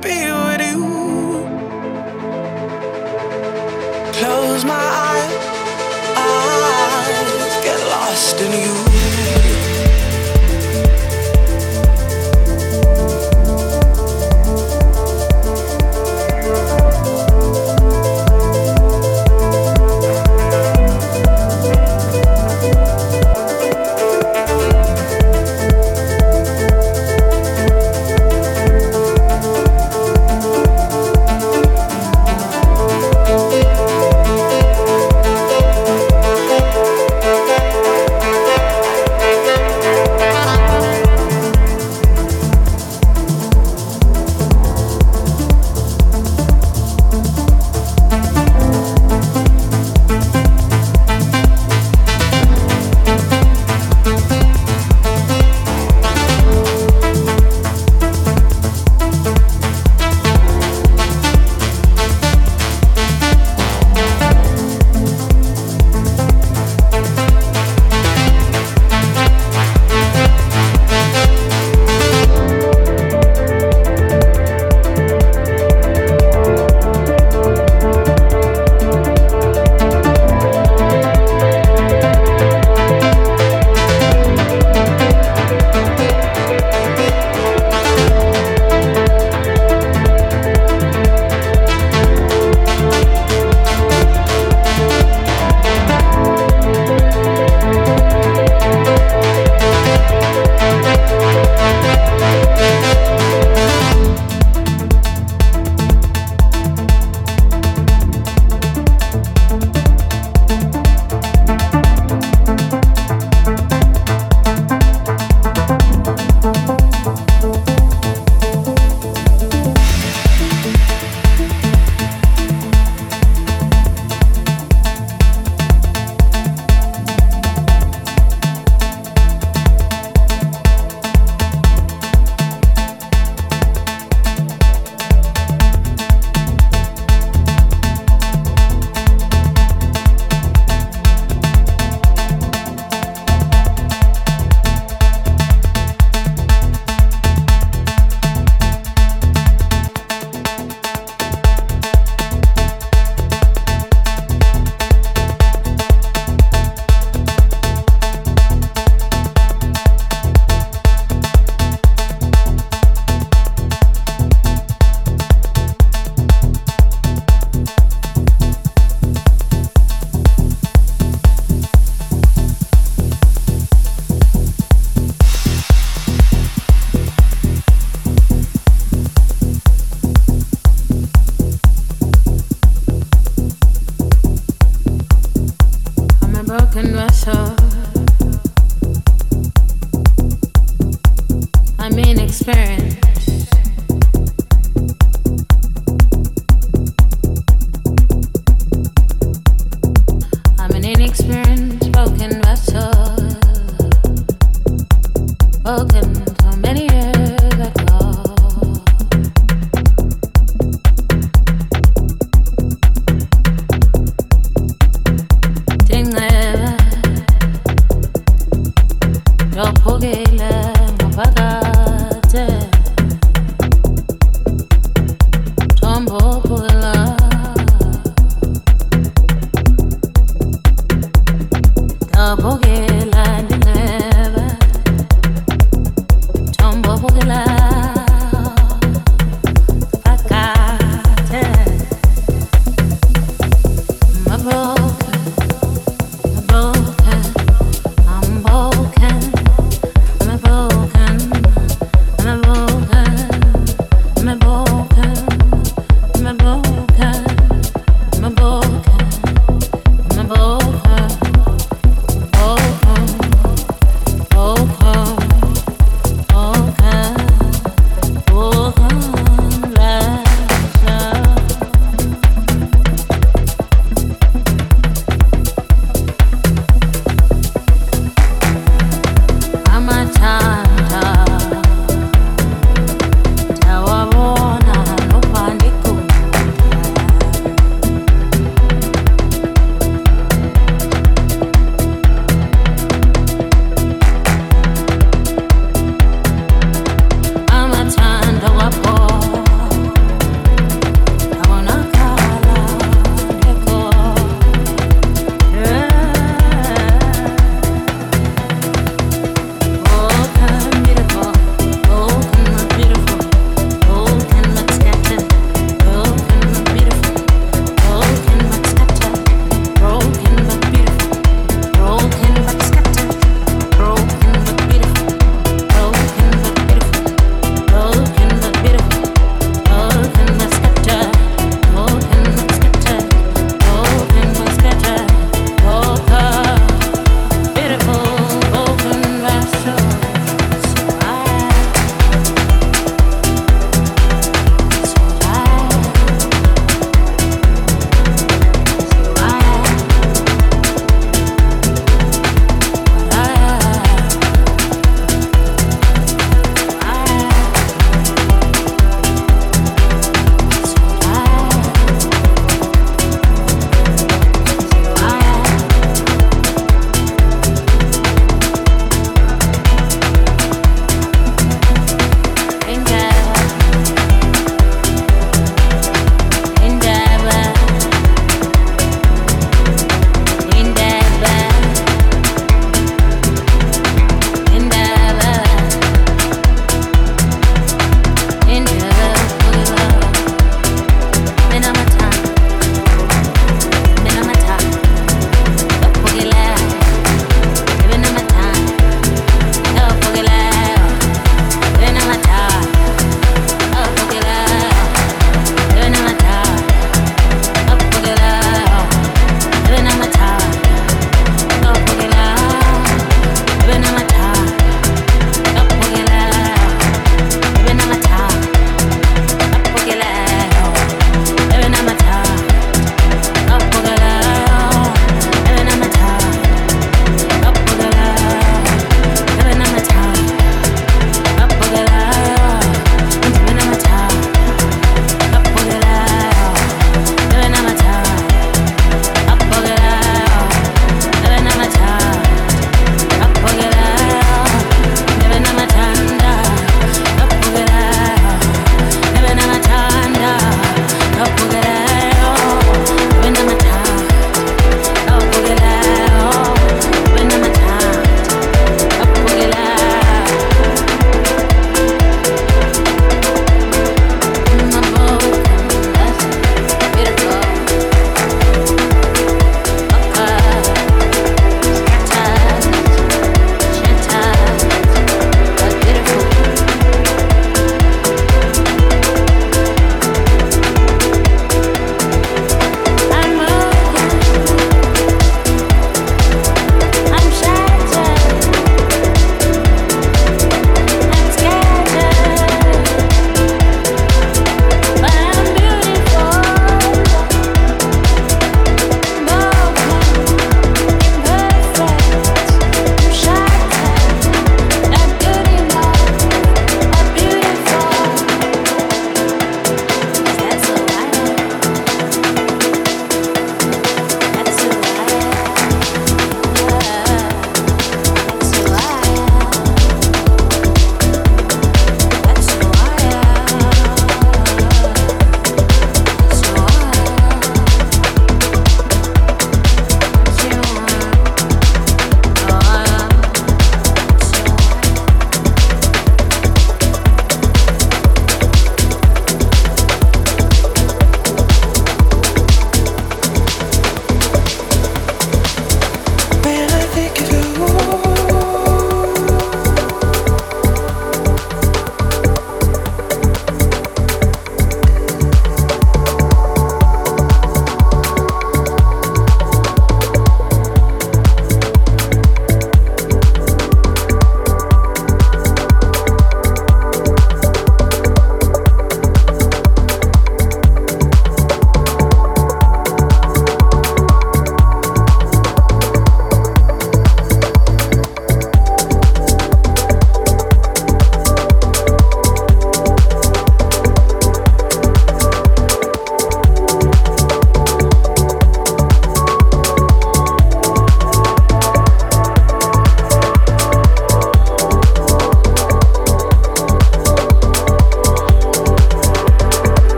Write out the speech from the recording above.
be abogué.